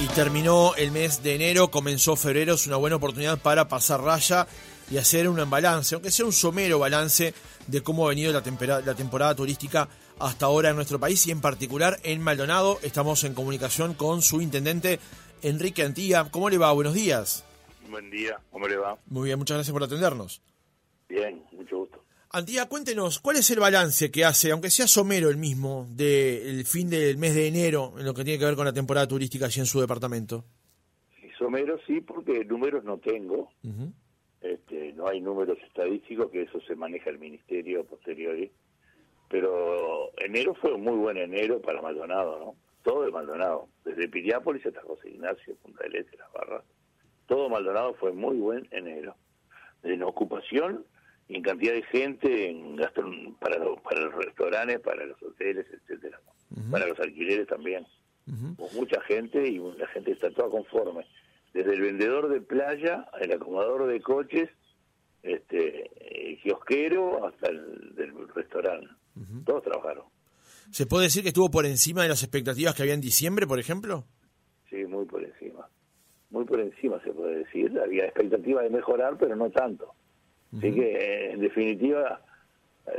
Y terminó el mes de enero, comenzó febrero, es una buena oportunidad para pasar raya y hacer un balance, aunque sea un somero balance de cómo ha venido la, la temporada turística hasta ahora en nuestro país y en particular en Maldonado. Estamos en comunicación con su intendente Enrique Antía. ¿Cómo le va? Buenos días. Buen día, ¿cómo le va? Muy bien, muchas gracias por atendernos. Bien, mucho gusto. Antía, cuéntenos, ¿cuál es el balance que hace, aunque sea somero el mismo, del fin del mes de enero en lo que tiene que ver con la temporada turística allí en su departamento? Sí, somero sí, porque números no tengo. este, no hay números estadísticos, que eso se maneja el ministerio posteriori. Pero enero fue un muy buen enero para Maldonado, ¿no? Todo de Maldonado, desde Piriápolis hasta José Ignacio, Punta del Este, Las Barras. Todo Maldonado fue muy buen enero. En ocupación en cantidad de gente en para, para los restaurantes, para los hoteles, etcétera, para los alquileres también. mucha gente y la gente está toda conforme. Desde el vendedor de playa, el acomodador de coches, este, el kiosquero hasta el del restaurante. Todos trabajaron. ¿Se puede decir que estuvo por encima de las expectativas que había en diciembre, por ejemplo? Sí, muy por encima. Muy por encima se puede decir. Había expectativa de mejorar, pero no tanto. Así que, en definitiva,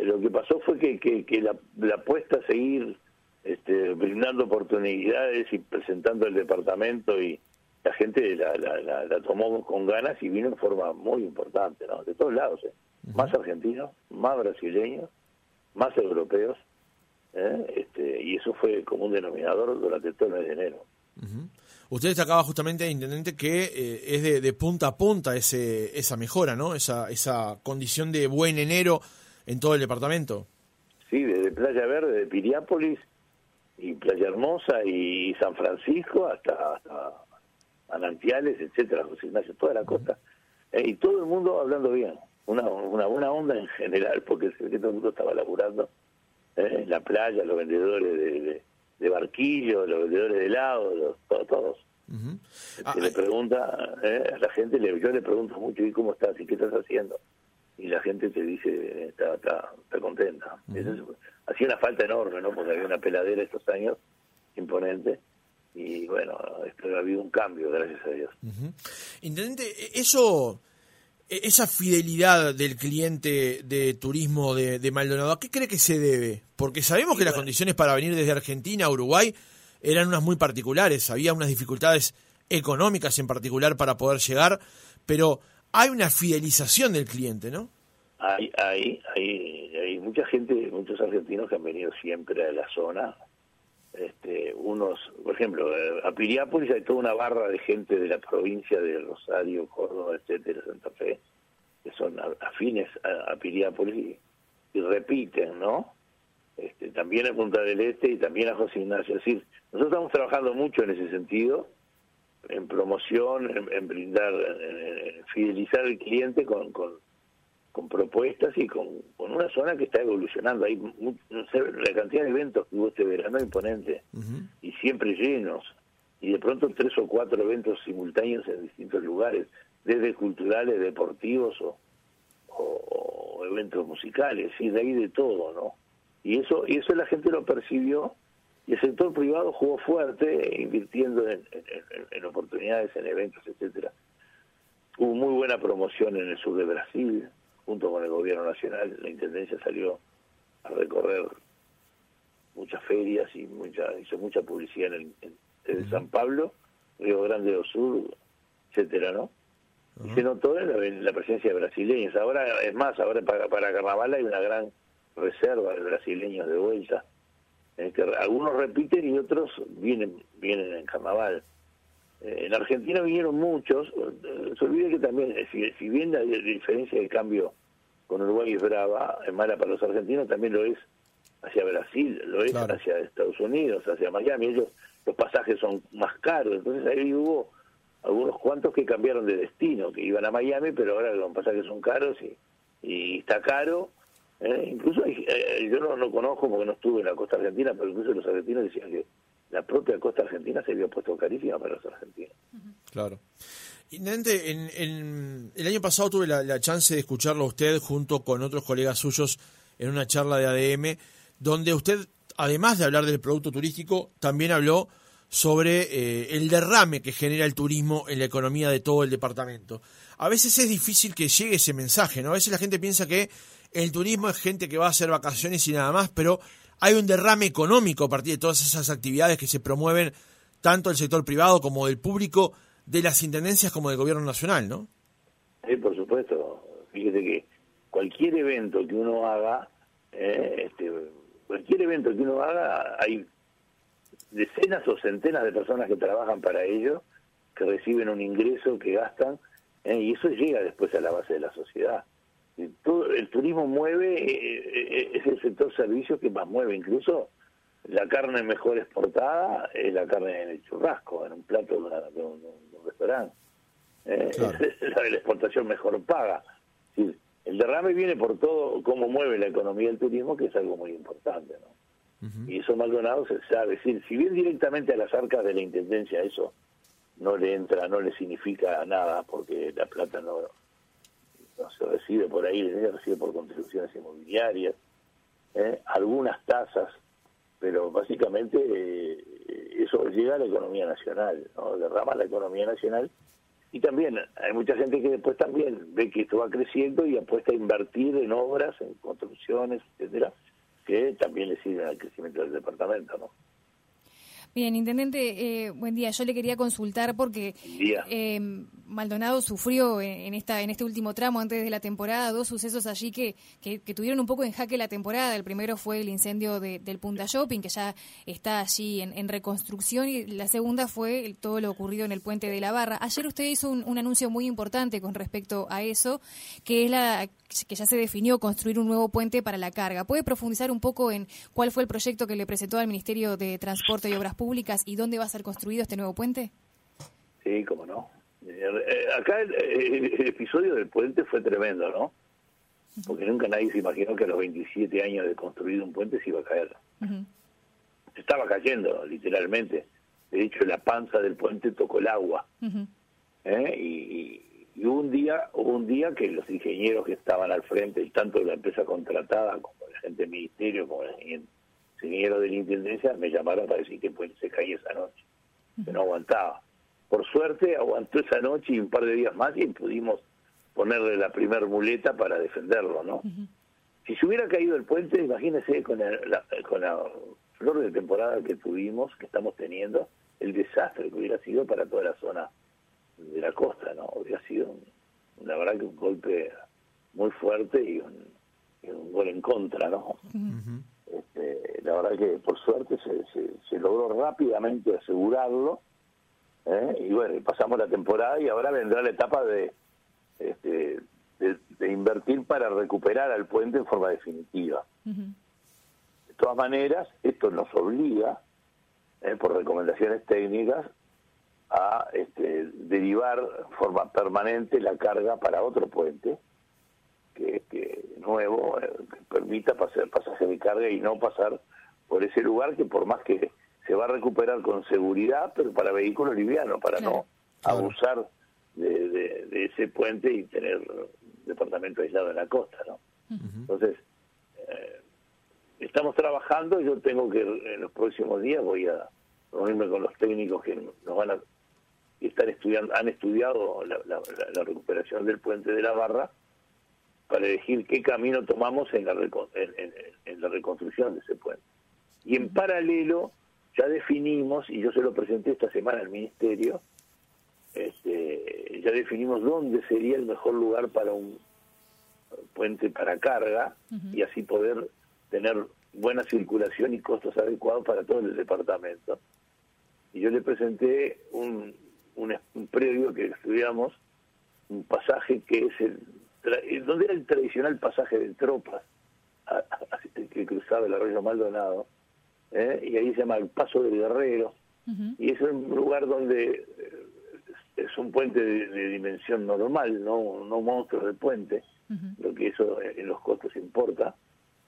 lo que pasó fue que, que, la, la, apuesta a seguir este, brindando oportunidades y presentando el departamento y la gente la, la, tomó con ganas y vino en forma muy importante, ¿no? De todos lados, ¿eh? Más argentinos, más brasileños, más europeos, ¿eh? este, y eso fue como un denominador durante todo el mes de enero. Usted destacaba justamente, Intendente, que eh, es de, punta a punta ese, esa mejora, ¿no? Esa, esa condición de buen enero en todo el departamento. Sí, desde Playa Verde, de Piriápolis y Playa Hermosa y San Francisco hasta, hasta Anantiales, etcétera, José Ignacio, toda la costa. Eh, y todo el mundo hablando bien. Una, una buena onda en general, porque todo el mundo estaba laburando eh, en la playa, los vendedores de de barquillo, los vendedores de helado, todos. todos. Ah, se le pregunta eh, a la gente, le, yo le pregunto mucho, ¿y cómo estás? ¿Y qué estás haciendo? Y la gente te dice, está, está, está contenta. hacía una falta enorme, ¿no? Porque había una peladera estos años imponente. Y bueno, esto, ha habido un cambio, gracias a Dios. Intendente, e, eso esa fidelidad del cliente de turismo de, Maldonado, ¿a qué cree que se debe? Porque sabemos que las condiciones para venir desde Argentina a Uruguay eran unas muy particulares, había unas dificultades económicas en particular para poder llegar, pero hay una fidelización del cliente, ¿no? Hay, hay, hay, hay mucha gente, muchos argentinos que han venido siempre a la zona, este, unos, por ejemplo, eh, a Piriápolis hay toda una barra de gente de la provincia de Rosario, Córdoba, etcétera, Santa Fe, que son afines a, Piriápolis y, repiten, ¿no? Este, también a Punta del Este y también a José Ignacio. Es decir, nosotros estamos trabajando mucho en ese sentido, en promoción, en, brindar, en, fidelizar al cliente con, con con propuestas y con, con, una zona que está evolucionando. Hay la cantidad de eventos que hubo este verano imponente y siempre llenos. Y de pronto tres o cuatro eventos simultáneos en distintos lugares, desde culturales, deportivos o, o, eventos musicales, y de ahí de todo, ¿no? Y eso, y eso la gente lo percibió y el sector privado jugó fuerte invirtiendo en, en oportunidades, en eventos, etcétera. Hubo muy buena promoción en el sur de Brasil, junto con el gobierno nacional, la intendencia salió a recorrer muchas ferias y mucha, hizo mucha publicidad en, el, desde San Pablo, Río Grande do Sur, etcétera, ¿no? Y se notó en la, presencia de brasileños. Ahora, es más, ahora para, para Carnaval hay una gran reserva de brasileños de vuelta. En que algunos repiten y otros vienen vienen en Carnaval. Eh, en Argentina vinieron muchos, eh, se olvida que también, eh, si, bien la, diferencia de cambio con Uruguay es brava, es mala para los argentinos, también lo es hacia Brasil, lo es hacia Estados Unidos, hacia Miami, ellos los pasajes son más caros, entonces ahí hubo algunos cuantos que cambiaron de destino, que iban a Miami, pero ahora los pasajes son caros y, y está caro. incluso yo no, no conozco porque no estuve en la costa argentina, pero incluso los argentinos decían que la propia costa argentina se había puesto carísima para los argentinos. Claro. Intendente, en, el año pasado tuve la, chance de escucharlo a usted junto con otros colegas suyos en una charla de ADM, donde usted, además de hablar del producto turístico, también habló sobre eh, el derrame que genera el turismo en la economía de todo el departamento. A veces es difícil que llegue ese mensaje, ¿no? A veces la gente piensa que el turismo es gente que va a hacer vacaciones y nada más, pero hay un derrame económico a partir de todas esas actividades que se promueven tanto del sector privado como del público, de las intendencias como del gobierno nacional, ¿no? Sí, por supuesto. Fíjese que cualquier evento que uno haga, eh, este, cualquier evento que uno haga, hay decenas o centenas de personas que trabajan para ello, que reciben un ingreso, que gastan, eh, y eso llega después a la base de la sociedad. El turismo mueve, eh, es el sector servicios que más mueve, incluso la carne mejor exportada es la carne en el churrasco, en un plato de, un, restaurante. la, exportación mejor paga. el derrame viene por todo cómo mueve la economía del turismo, que es algo muy importante. ¿no? Y eso Maldonado se sabe. decir, si bien directamente a las arcas de la Intendencia eso no le entra, no le significa nada, porque la plata no, no se recibe por ahí, se recibe por contribuciones inmobiliarias, ¿eh? algunas tasas, pero básicamente eh, eso llega a la economía nacional, ¿no? derrama la economía nacional. Y también hay mucha gente que después también ve que esto va creciendo y apuesta a invertir en obras, en construcciones, etcétera, que también le sirven al crecimiento del departamento, ¿no? Bien, intendente, eh, buen día. Yo le quería consultar porque eh, Maldonado sufrió en esta en este último tramo antes de la temporada dos sucesos allí que, que, tuvieron un poco en jaque la temporada. El primero fue el incendio del Punta Shopping, que ya está allí en, reconstrucción, y la segunda fue todo lo ocurrido en el puente de la Barra. Ayer usted hizo un, anuncio muy importante con respecto a eso, que es la que ya se definió construir un nuevo puente para la carga. ¿Puede profundizar un poco en cuál fue el proyecto que le presentó al Ministerio de Transporte y Obras Públicas y dónde va a ser construido este nuevo puente? Sí, cómo no. Eh, acá el, episodio del puente fue tremendo, ¿no? Porque nunca nadie se imaginó que a los 27 años de construir un puente se iba a caer. Se estaba cayendo, literalmente. De hecho, la panza del puente tocó el agua. ¿Eh? y, hubo un día hubo un día que los ingenieros que estaban al frente, tanto de la empresa contratada como la gente del ministerio, como los ingenieros de la intendencia, me llamaron para decir que el puente se caía esa noche, que no aguantaba. Por suerte aguantó esa noche y un par de días más y pudimos ponerle la primer muleta para defenderlo, ¿no? Si se hubiera caído el puente, imagínese con, la, con la flor de temporada que tuvimos, que estamos teniendo, el desastre que hubiera sido para toda la zona de la costa, ¿no? Hubiera sido, la verdad que un golpe muy fuerte y un, gol en contra, ¿no? este, la verdad que por suerte se, se logró rápidamente asegurarlo ¿eh? y bueno, pasamos la temporada y ahora vendrá la etapa de, este, de, invertir para recuperar al puente en forma definitiva. De todas maneras, esto nos obliga, ¿eh? por recomendaciones técnicas, a este, derivar en forma permanente la carga para otro puente que, que nuevo eh, que permita pasar pasaje de carga y no pasar por ese lugar que por más que se va a recuperar con seguridad, pero para vehículos livianos, para no abusar de, ese puente y tener departamento aislado en la costa, ¿no? Entonces, eh, estamos trabajando, yo tengo que en los próximos días voy a reunirme con los técnicos que nos van a estar estudiando, han estudiado la, recuperación del puente de la barra para elegir qué camino tomamos en la, en la reconstrucción de ese puente. Y en paralelo ya definimos, y yo se lo presenté esta semana al Ministerio, este, ya definimos dónde sería el mejor lugar para un puente para carga y así poder tener buena circulación y costos adecuados para todo el departamento. Y yo le presenté un, un, previo que estudiamos, un pasaje que es el, donde era el tradicional pasaje de tropas, que cruzaba el arroyo Maldonado, ¿eh? y ahí se llama el Paso del Guerrero, y es un lugar donde eh, es un puente de, dimensión normal, no, no monstruos de puente, lo que eso en los costos importa,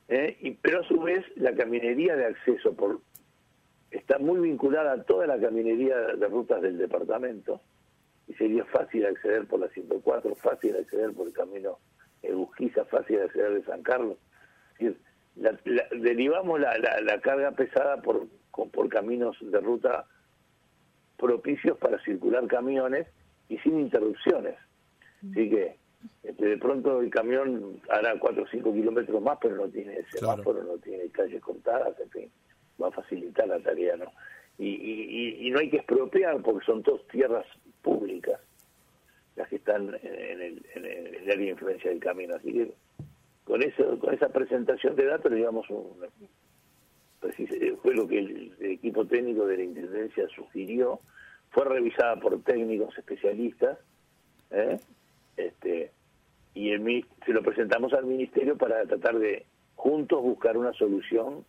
¿eh? y, pero a su vez la caminería de acceso por está muy vinculada a toda la caminería de rutas del departamento, y sería fácil acceder por la 104, fácil acceder por el camino Egusquiza, fácil acceder de San Carlos. Es la, derivamos la, la, carga pesada por, por caminos de ruta propicios para circular camiones y sin interrupciones. Así que este, de pronto el camión hará 4 o 5 kilómetros más, pero no tiene semáforo, no tiene calles cortadas, en fin, va a facilitar la tarea, ¿no? Y, no hay que expropiar porque son dos tierras públicas las que están en el, área de influencia del camino. Así que con, eso, con esa presentación de datos, digamos, fue lo que el, equipo técnico de la Intendencia sugirió, fue revisada por técnicos especialistas, ¿eh? este, y el, se lo presentamos al Ministerio para tratar de juntos buscar una solución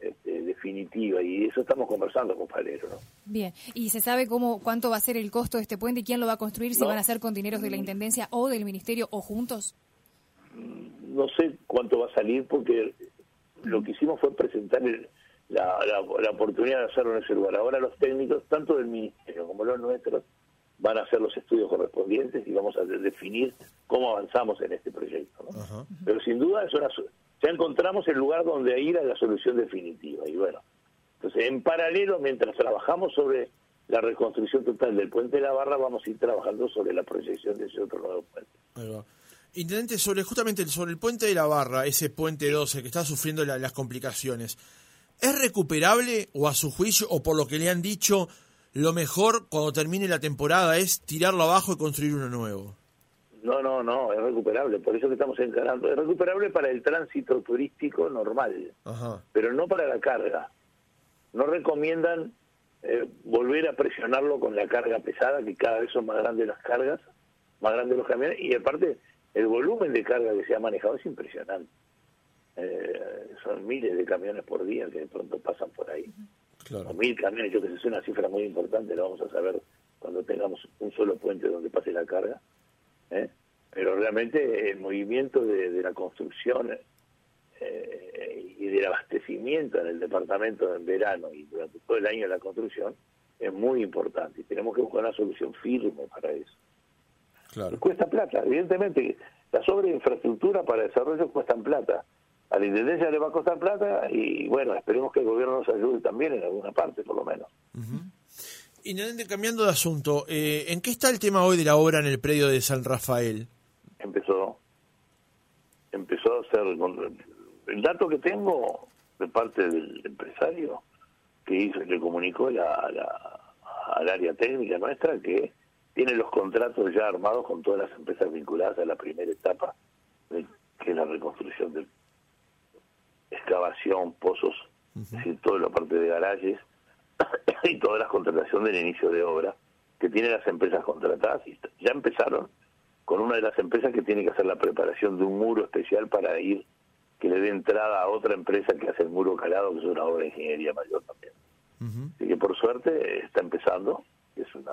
este, definitiva y eso estamos conversando con Palero. ¿no? Bien, ¿y se sabe cómo cuánto va a ser el costo de este puente y quién lo va a construir? ¿Si van a ser con dineros de la Intendencia o del Ministerio o juntos? No sé cuánto va a salir porque lo que hicimos fue presentar la, la, oportunidad de hacerlo en ese lugar. Ahora los técnicos, tanto del Ministerio como los nuestros, van a hacer los estudios correspondientes y vamos a definir cómo avanzamos en este proyecto. Pero sin duda es una, ya encontramos el lugar donde ir a la solución definitiva. Y bueno, entonces en paralelo, mientras trabajamos sobre la reconstrucción total del puente de la Barra, vamos a ir trabajando sobre la proyección de ese otro nuevo puente. Intendente, sobre justamente sobre el puente de la Barra, ese puente 12 que está sufriendo las complicaciones, ¿es recuperable o a su juicio o por lo que le han dicho, lo mejor cuando termine la temporada es tirarlo abajo y construir uno nuevo? No, no, no, es recuperable, por eso que estamos encarando. Es recuperable para el tránsito turístico normal, pero no para la carga. No recomiendan eh, volver a presionarlo con la carga pesada, que cada vez son más grandes las cargas, más grandes los camiones, y aparte el volumen de carga que se ha manejado es impresionante. Eh, son miles de camiones por día que de pronto pasan por ahí. O mil camiones, yo que sé, es una cifra muy importante, lo vamos a saber cuando tengamos un solo puente donde pase la carga. ¿Eh? pero realmente el movimiento de, la construcción eh, y del abastecimiento en el departamento en verano y durante todo el año de la construcción es muy importante y tenemos que buscar una solución firme para eso. Claro. Cuesta plata, evidentemente las obras de infraestructura para desarrollo cuestan plata. A la Intendencia le va a costar plata y bueno, esperemos que el gobierno nos ayude también en alguna parte por lo menos. Y cambiando de asunto, eh, ¿en qué está el tema hoy de la obra en el predio de San Rafael? Empezó, empezó a hacer, el dato que tengo de parte del empresario que hizo, le comunicó la, al área técnica nuestra que tiene los contratos ya armados con todas las empresas vinculadas a la primera etapa, que es la reconstrucción de excavación, pozos, es decir, toda la parte de garajes y todas las contrataciones del inicio de obra que tienen las empresas contratadas. Y ya empezaron con una de las empresas que tiene que hacer la preparación de un muro especial para ir que le dé entrada a otra empresa que hace el muro calado que es una obra de ingeniería mayor también. Así que por suerte está empezando es una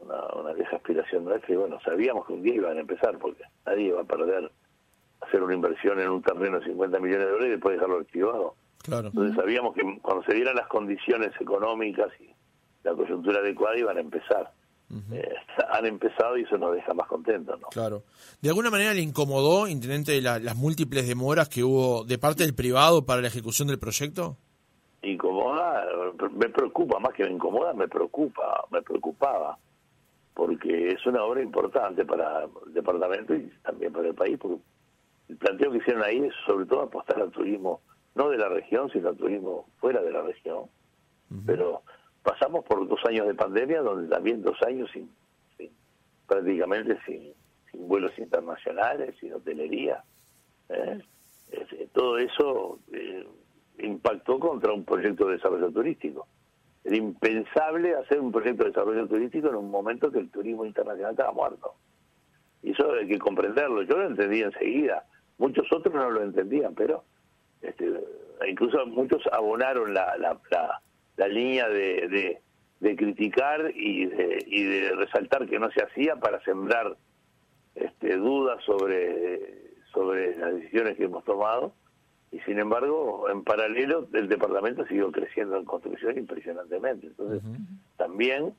una, una desaspiración nuestra. Y bueno sabíamos que un día iban a empezar porque nadie va a perder hacer una inversión en un terreno de 50 millones de dólares y después dejarlo activado entonces sabíamos que cuando se dieran las condiciones económicas y la coyuntura adecuada iban a empezar. Eh, han empezado y eso nos deja más contentos. ¿no? Claro. ¿De alguna manera le incomodó, intendente, las múltiples demoras que hubo de parte del privado para la ejecución del proyecto? Incomoda, me preocupa, más que me incomoda, me preocupa, me preocupaba, porque es una obra importante para el departamento y también para el país, porque el planteo que hicieron ahí es sobre todo apostar al turismo no de la región, sino turismo fuera de la región. Pero pasamos por dos años de pandemia, donde también dos años sin, prácticamente sin, vuelos internacionales, sin hotelería. ¿eh? todo eso eh, impactó contra un proyecto de desarrollo turístico. Era impensable hacer un proyecto de desarrollo turístico en un momento que el turismo internacional estaba muerto. Y eso hay que comprenderlo. Yo lo entendí enseguida. Muchos otros no lo entendían, pero este, incluso muchos abonaron la, la, la, línea de, de, criticar y de, y de resaltar que no se hacía para sembrar este, dudas sobre, sobre las decisiones que hemos tomado. Y sin embargo, en paralelo, el departamento siguió creciendo en construcción impresionantemente. Entonces, también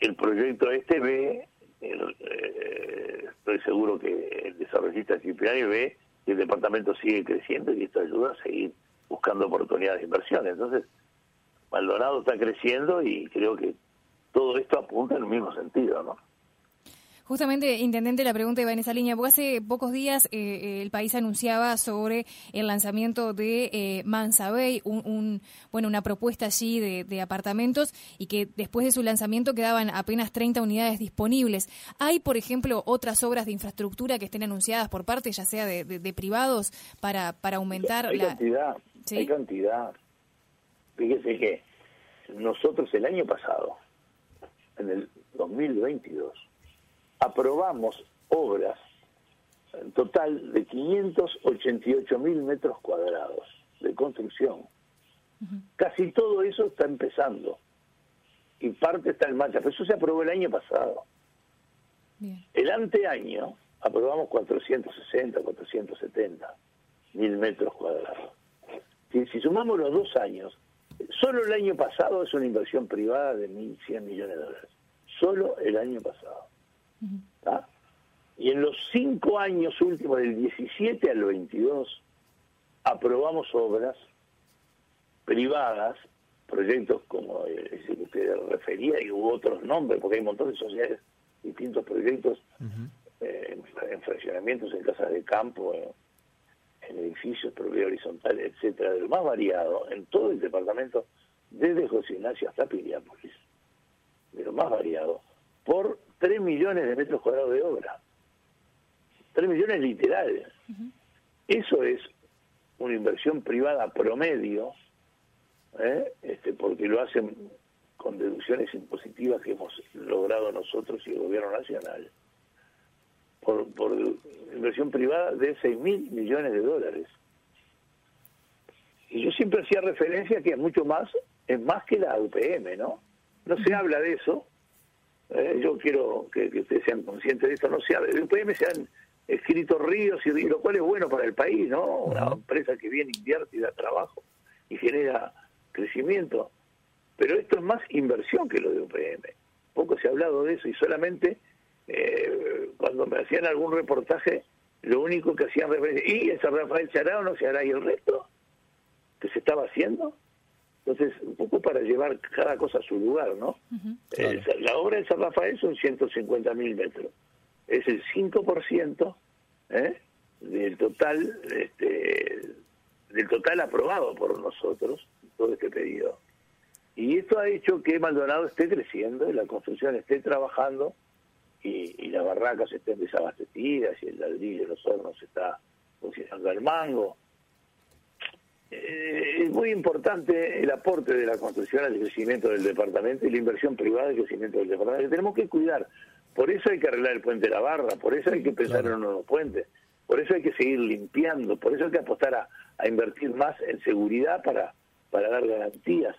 el proyecto este ve, eh, estoy seguro que el desarrollista Cipriani ve el departamento sigue creciendo y esto ayuda a seguir buscando oportunidades de inversión. Entonces, Maldonado está creciendo y creo que todo esto apunta en el mismo sentido, ¿no? Justamente, Intendente, la pregunta iba en esa línea, porque hace pocos días eh, eh, el país anunciaba sobre el lanzamiento de eh, Mansa Bay, un, bueno, una propuesta allí de, apartamentos y que después de su lanzamiento quedaban apenas 30 unidades disponibles. ¿Hay, por ejemplo, otras obras de infraestructura que estén anunciadas por parte, ya sea de, privados, para, para aumentar hay la... Cantidad, Hay cantidad. Fíjese que nosotros el año pasado, en el 2022, aprobamos obras en total de 588 mil metros cuadrados de construcción. Casi todo eso está empezando y parte está en marcha, pero eso se aprobó el año pasado. El anteaño aprobamos 460, 470 mil metros cuadrados. Si, si, sumamos los dos años, solo el año pasado es una inversión privada de 1.100 millones de dólares. Solo el año pasado. Y en los cinco años últimos, del 17 al 22, aprobamos obras privadas, proyectos como ese que usted refería, y hubo otros nombres, porque hay un montón de sociedades, distintos proyectos eh, en fraccionamientos, en casas de campo, en, edificios, propiedad horizontal, etcétera, de lo más variado, en todo el departamento, desde José Ignacio hasta Piriápolis, de lo más variado, por 3 millones de metros cuadrados de obra. 3 millones literales. Eso es una inversión privada promedio, ¿eh? este, porque lo hacen con deducciones impositivas que hemos logrado nosotros y el gobierno nacional, por, por inversión privada de 6 mil millones de dólares. Y yo siempre hacía referencia que es mucho más, es más que la UPM, ¿no? No se habla de eso, eh, yo quiero que, ustedes sean conscientes de esto. No se de UPM se han escrito ríos y ríos, lo cual es bueno para el país, ¿no? Una empresa que viene, invierte y da trabajo y genera crecimiento. Pero esto es más inversión que lo de UPM. Poco se ha hablado de eso y solamente eh, cuando me hacían algún reportaje, lo único que hacían referencia, ¿y ese Rafael se hará o no se hará? ¿Y el resto? ¿Que se estaba haciendo? Entonces, un poco para llevar cada cosa a su lugar, ¿no? Eh, la obra de San Rafael son 150 mil metros. Es el 5% ¿eh? del total este, del total aprobado por nosotros, todo este pedido. Y esto ha hecho que Maldonado esté creciendo, y la construcción esté trabajando, y, y las barracas estén desabastecidas, y el ladrillo, los hornos está funcionando al mango. Eh, es muy importante el aporte de la construcción al crecimiento del departamento y la inversión privada al crecimiento del departamento. Que tenemos que cuidar. Por eso hay que arreglar el puente de la barra, por eso hay que pensar en un nuevo puente, por eso hay que seguir limpiando, por eso hay que apostar a, invertir más en seguridad para, para dar garantías.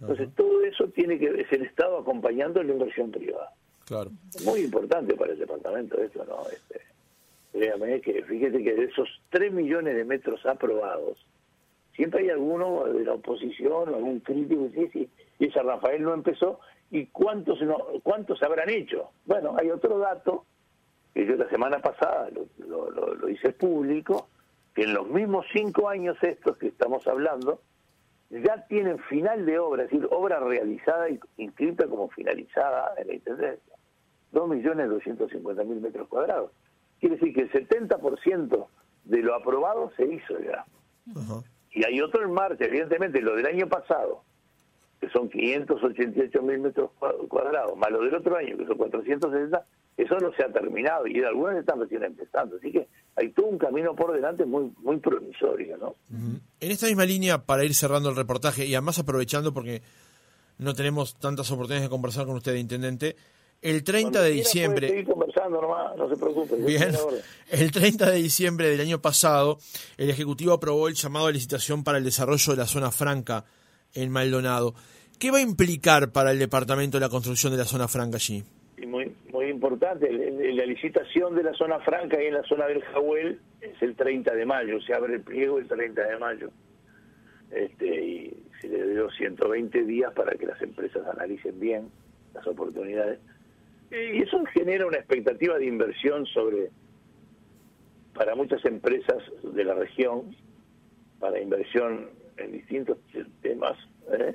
Entonces, todo eso tiene que es el Estado acompañando la inversión privada. Claro. muy importante para el departamento esto, ¿no? Este, créame que fíjate que de esos 3 millones de metros aprobados, siempre hay alguno de la oposición, algún crítico que dice, y esa Rafael no empezó, ¿y cuántos, no, cuántos habrán hecho? Bueno, hay otro dato, que yo la semana pasada lo, hice público, que en los mismos cinco años estos que estamos hablando, ya tienen final de obra, es decir, obra realizada y inscrita como finalizada en la Intendencia. 2.250.000 metros cuadrados. Quiere decir que el 70% de lo aprobado se hizo ya. Y hay otro en marcha, evidentemente, lo del año pasado, que son 588 mil metros cuadrados, más lo del otro año, que son 460, eso no se ha terminado y algunas están recién empezando. Así que hay todo un camino por delante muy muy promisorio, ¿no? En esta misma línea, para ir cerrando el reportaje y además aprovechando porque no tenemos tantas oportunidades de conversar con usted, Intendente, el 30 de diciembre. no se preocupe. Bien. El 30 de diciembre del año pasado, el Ejecutivo aprobó el llamado a licitación para el desarrollo de la zona franca en Maldonado. ¿Qué va a implicar para el departamento la construcción de la zona franca allí? muy, muy importante. La licitación de la zona franca y en la zona del Jahuel es el 30 de mayo. Se abre el pliego el 30 de mayo. Este, y se le dio 120 días para que las empresas analicen bien las oportunidades y eso genera una expectativa de inversión sobre para muchas empresas de la región, para inversión en distintos temas, ¿eh?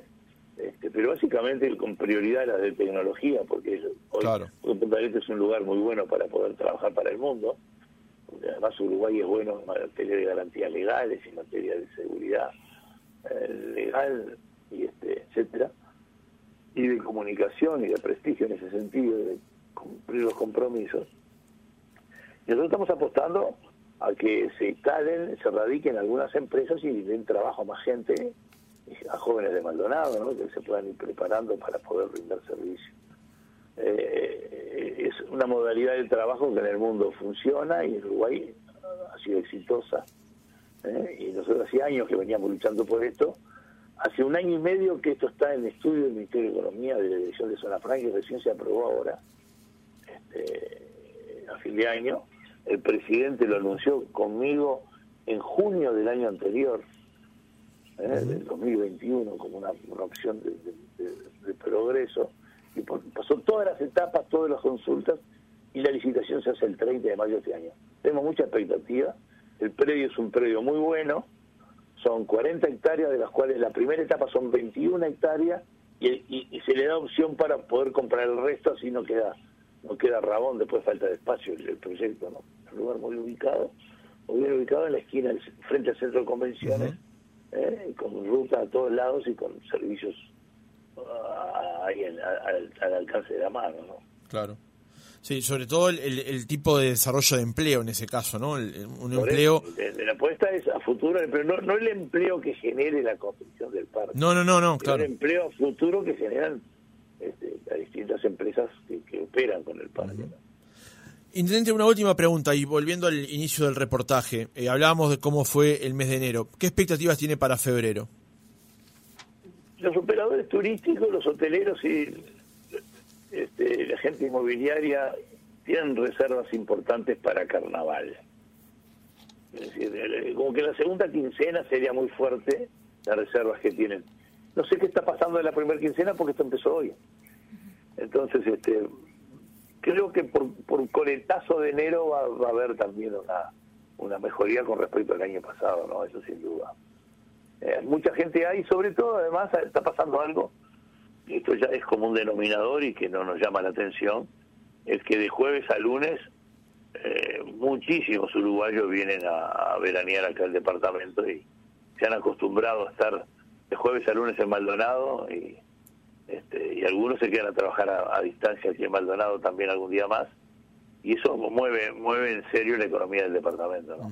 Este, pero básicamente con prioridad la de tecnología, porque hoy Punta del Este es un lugar muy bueno para poder trabajar para el mundo, porque además Uruguay es bueno en materia de garantías legales y en materia de seguridad eh, legal y este etcétera y de comunicación y de prestigio en ese sentido, de cumplir los compromisos. Nosotros estamos apostando a que se instalen, se radiquen algunas empresas y den trabajo a más gente, a jóvenes de Maldonado, ¿no? que se puedan ir preparando para poder brindar servicio. Eh, es una modalidad de trabajo que en el mundo funciona y en Uruguay ha sido exitosa. ¿eh? Y nosotros hace años que veníamos luchando por esto. Hace un año y medio que esto está en estudio del Ministerio de Economía de la Dirección de Zona Franca y recién se aprobó ahora, este, a fin de año el presidente lo anunció conmigo en junio del año anterior, ¿eh? del 2021, como una, opción de, progreso, y pasó todas las etapas, todas las consultas, y la licitación se hace el 30 de mayo de este año. Tenemos mucha expectativa, el predio es un predio muy bueno, son 40 hectáreas, de las cuales la primera etapa son 21 hectáreas, y, se le da opción para poder comprar el resto, así no queda no queda rabón, después falta de espacio el, proyecto, ¿no? Un lugar muy ubicado, muy bien ubicado en la esquina, frente al centro de convenciones, ¿eh? con ruta a todos lados y con servicios ah, ahí al, alcance de la mano, ¿no? Claro. Sí, sobre todo el, tipo de desarrollo de empleo en ese caso, ¿no? un empleo... la apuesta es a futuro, pero no, no el empleo que genere la construcción del parque. No, no, no, no, claro. El empleo a futuro que generan a distintas empresas que, operan con el parque. Intendente, una última pregunta y volviendo al inicio del reportaje, eh, hablábamos de cómo fue el mes de enero. ¿Qué expectativas tiene para febrero? Los operadores turísticos, los hoteleros y este, la gente inmobiliaria tienen reservas importantes para carnaval. Es decir, como que la segunda quincena sería muy fuerte las reservas que tienen. No sé qué está pasando en la primera quincena porque esto empezó hoy. Entonces, este, creo que por, por coletazo de enero va, a haber también una, una mejoría con respecto al año pasado, ¿no? Eso sin duda. Eh, mucha gente hay, sobre todo, además, está pasando algo, esto ya es como un denominador y que no nos llama la atención, es que de jueves a lunes eh, muchísimos uruguayos vienen a, a veranear acá al departamento y se han acostumbrado a estar de jueves a lunes en Maldonado y este, y algunos se quedan a trabajar a, distancia aquí en Maldonado también algún día más y eso mueve mueve en serio la economía del departamento ¿no?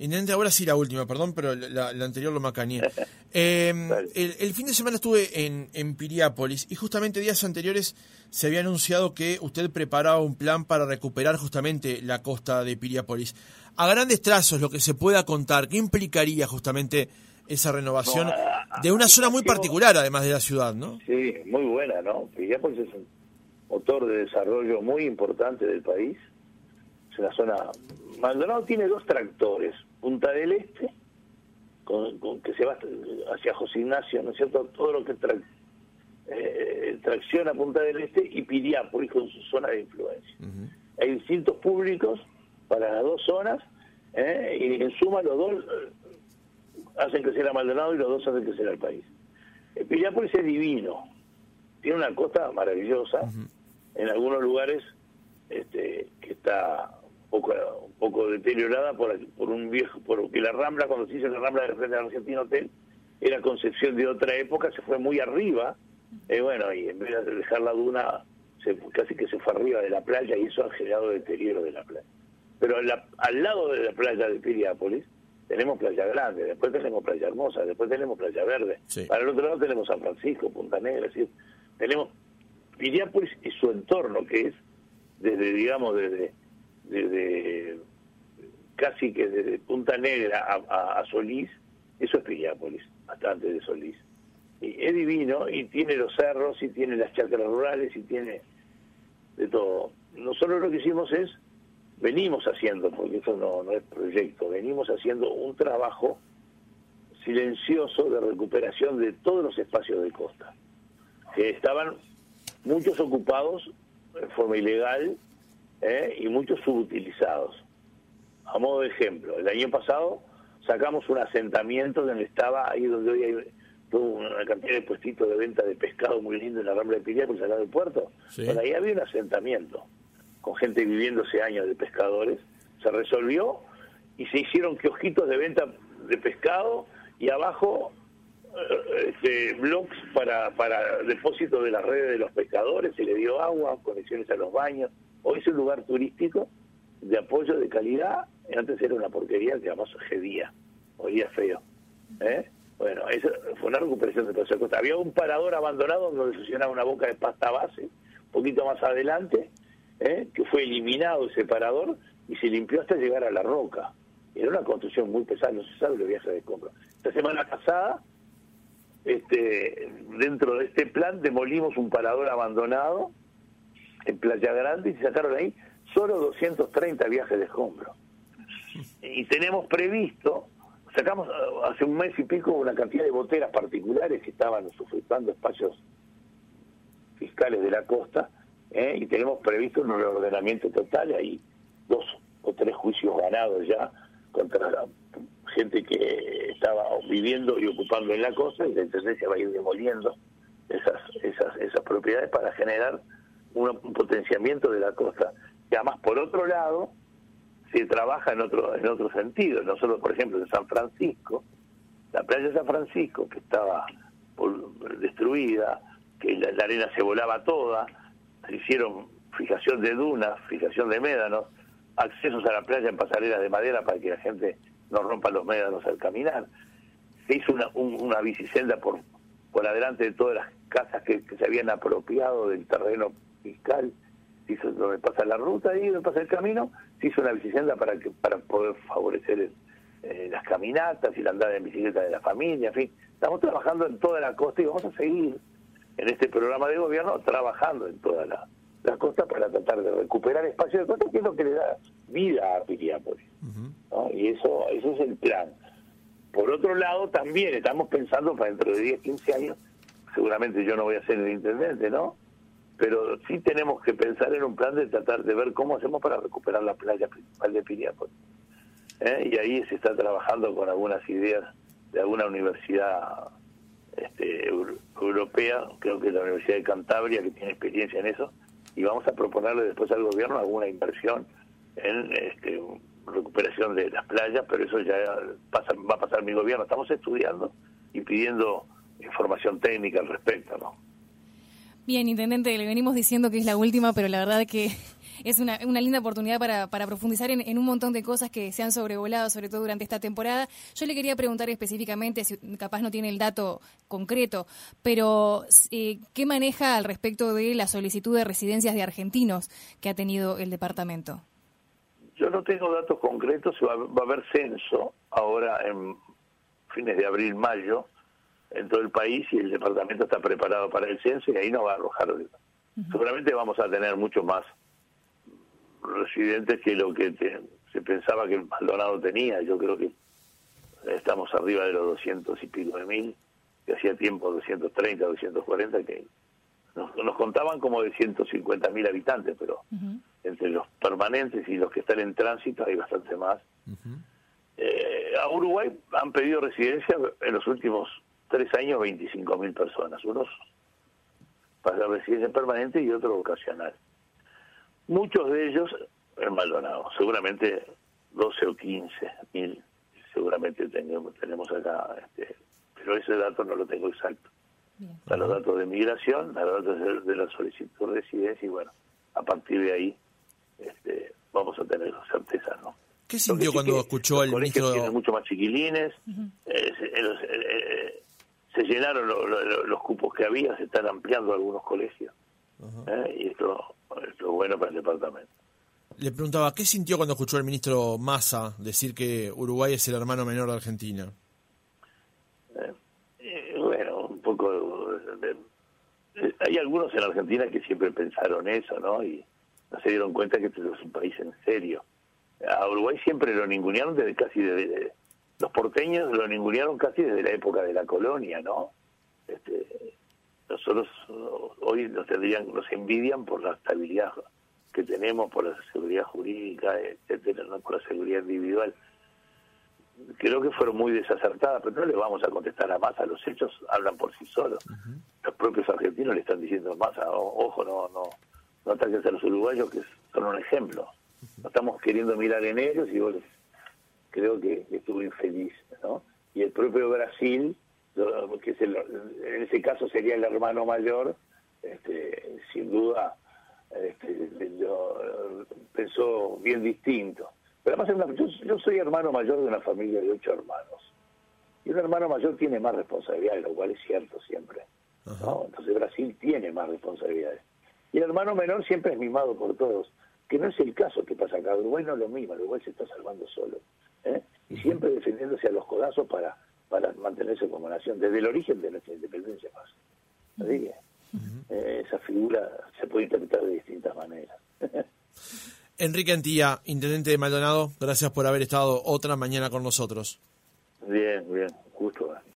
Intendente, ahora sí la última, perdón, pero la, anterior lo macañé. Em, el, fin de semana estuve en, en Piriápolis y justamente días anteriores se había anunciado que usted preparaba un plan para recuperar justamente la costa de Piriápolis. A grandes trazos, lo que se pueda contar, ¿qué implicaría justamente esa renovación de una zona muy particular, además de la ciudad, ¿no? Sí, muy buena, ¿no? Piriápolis es un motor de desarrollo muy importante del país. Es una zona... Maldonado tiene dos tractores. Punta del Este, con, que se va hacia José Ignacio, ¿no es cierto? Todo lo que eh, tracciona Punta del Este y Piriápolis con su zona de influencia. Hay distintos públicos para las dos zonas ¿eh? y en suma los dos hacen crecer a Maldonado y los dos hacen crecer al país. El Piriápolis es divino, tiene una costa maravillosa, en algunos lugares este, que está un poco, un poco deteriorada por, por un viejo, porque la Rambla, cuando se hizo la Rambla de frente al Argentino Hotel, era concepción de otra época, se fue muy arriba, y bueno, y en vez de dejar la duna, se, casi que se fue arriba de la playa y eso ha generado deterioro de la playa. Pero al lado de la playa de Piriápolis, tenemos Playa Grande, después tenemos Playa Hermosa, después tenemos Playa Verde. Para el otro lado tenemos San Francisco, Punta Negra, es decir, tenemos Piriápolis y su entorno, que es desde, digamos, desde, desde casi que desde Punta Negra a, Solís, eso es Piriápolis, bastante de Solís. Y es divino y tiene los cerros y tiene las chacras rurales y tiene de todo. Nosotros lo que hicimos es venimos haciendo, porque eso no, no es proyecto, venimos haciendo un trabajo silencioso de recuperación de todos los espacios de costa, que estaban muchos ocupados de forma ilegal ¿eh? y muchos subutilizados. A modo de ejemplo, el año pasado sacamos un asentamiento donde estaba ahí donde hoy hay tuvo una cantidad de puestitos de venta de pescado muy lindo en la Rambla de al lado del puerto. Bueno, ahí había un asentamiento con gente viviendo hace años de pescadores. Se resolvió y se hicieron kiosquitos de venta de pescado y abajo eh, este, blogs para, para depósito de las redes de los pescadores, se le dio agua, conexiones a los baños. Hoy es un lugar turístico de apoyo de calidad. Antes era una porquería que además gedía, oía feo. ¿eh? Bueno, eso fue una recuperación de Paso Costa. Había un parador abandonado donde funcionaba una boca de pasta base, un poquito más adelante, ¿eh? que fue eliminado ese parador y se limpió hasta llegar a la roca. Era una construcción muy pesada, no se sabe los viajes de compra. Esta semana pasada, este, dentro de este plan, demolimos un parador abandonado en Playa Grande y se sacaron ahí solo 230 viajes de escombro. Y tenemos previsto sacamos eh, hace un mes y pico una cantidad de boteras particulares que estaban sufriendo espacios fiscales de la costa ¿eh? y tenemos previsto un reordenamiento total, hay dos o tres juicios ganados ya contra la gente que estaba viviendo y ocupando en la costa y la Intendencia va a ir demoliendo esas, esas, esas propiedades para generar un, potenciamiento de la costa. Y además, por otro lado, se trabaja en otro en otro sentido. Nosotros, por ejemplo, en San Francisco, la playa de San Francisco, que estaba destruida, que la, arena se volaba toda, hicieron fijación de dunas, fijación de médanos, accesos a la playa en pasarelas de madera para que la gente no rompa los médanos al caminar. Se hizo una, una bicicenda por, por adelante de todas las casas que se habían apropiado del terreno fiscal hizo donde pasa la ruta y donde pasa el camino, se hizo una bicicleta para que para poder favorecer eh, las caminatas y la andada en bicicleta de la familia, en fin. Estamos trabajando en toda la costa y vamos a seguir en este programa de gobierno trabajando en toda la, costa para tratar de recuperar espacio de costa, que es lo que le da vida a Piriápolis. Y eso, eso es el plan. Por otro lado, también estamos pensando para dentro de 10, 15 años, seguramente yo no voy a ser el intendente, ¿no? pero sí tenemos que pensar en un plan de tratar de ver cómo hacemos para recuperar la playa principal de Piriápolis. ¿Eh? Y ahí se está trabajando con algunas ideas de alguna universidad este, europea, creo que la Universidad de Cantabria, que tiene experiencia en eso, y vamos a proponerle después al gobierno alguna inversión en este, recuperación de las playas, pero eso ya va a pasar mi gobierno. Estamos estudiando y pidiendo información técnica al respecto, ¿no? Bien, intendente, le venimos diciendo que es la última, pero la verdad que es una, una linda oportunidad para, para profundizar en, un montón de cosas que se han sobrevolado, sobre todo durante esta temporada. Yo le quería preguntar específicamente, si capaz no tiene el dato concreto, pero eh, ¿qué maneja al respecto de la solicitud de residencias de argentinos que ha tenido el departamento? Yo no tengo datos concretos, va, va a haber censo ahora en fines de abril, mayo en todo el país y el departamento está preparado para el censo y ahí no va a arrojar. Seguramente vamos a tener mucho más residentes que lo que se pensaba que el Maldonado tenía. Yo creo que estamos arriba de los 200 y pico de mil, que hacía tiempo 230, 240, que nos, nos contaban como de 150 mil habitantes, pero entre los permanentes y los que están en tránsito hay bastante más. Eh, a Uruguay han pedido residencia en los últimos tres años 25 mil personas, unos para residencia permanente y otros ocasional. Muchos de ellos en Maldonado, seguramente 12 o 15 mil, seguramente tenemos, tenemos acá, este, pero ese dato no lo tengo exacto. Están los datos de migración, los datos de, la solicitud de residencia y bueno, a partir de ahí este, vamos a tener certeza, ¿no? ¿Qué sintió cuando escuchó al ministro? Tienen mucho más chiquilines, se llenaron los cupos que había, se están ampliando algunos colegios. ¿eh? Y esto, es bueno para el departamento. Le preguntaba, ¿qué sintió cuando escuchó al ministro Massa decir que Uruguay es el hermano menor de Argentina? Eh, eh, bueno, un poco... hay algunos en Argentina que siempre pensaron eso, ¿no? Y no se dieron cuenta que este es un país en serio. A Uruguay siempre lo ningunearon desde casi desde, los porteños lo ningunearon casi desde la época de la colonia, ¿no? Este, nosotros hoy nos tendrían, nos envidian por la estabilidad que tenemos, por la seguridad jurídica, etcétera, ¿no? por la seguridad individual. creo que fueron muy desacertadas, pero no le vamos a contestar a Massa, los hechos hablan por sí solos. Los propios argentinos le están diciendo a Massa, ojo, no, no, no ataques a los uruguayos que son un ejemplo. No estamos queriendo mirar en ellos y vos creo que estuvo infeliz, ¿no? Y el propio Brasil, que en ese caso sería el hermano mayor, este, sin duda este, pensó bien distinto. Pero además, yo, soy hermano mayor de una familia de ocho hermanos. Y un hermano mayor tiene más responsabilidades, lo cual es cierto siempre. Entonces Brasil tiene más responsabilidades. Y el hermano menor siempre es mimado por todos, que no es el caso que pasa acá. Uruguay no es lo mismo, Uruguay se está salvando solo. ¿eh? Y siempre defendiéndose a los codazos para, para mantenerse como nación, desde el origen de nuestra independencia más. Así que eh, esa figura se puede interpretar de distintas maneras. Enrique Antía, intendente de Maldonado, gracias por haber estado otra mañana con nosotros. Bien, bien, justo.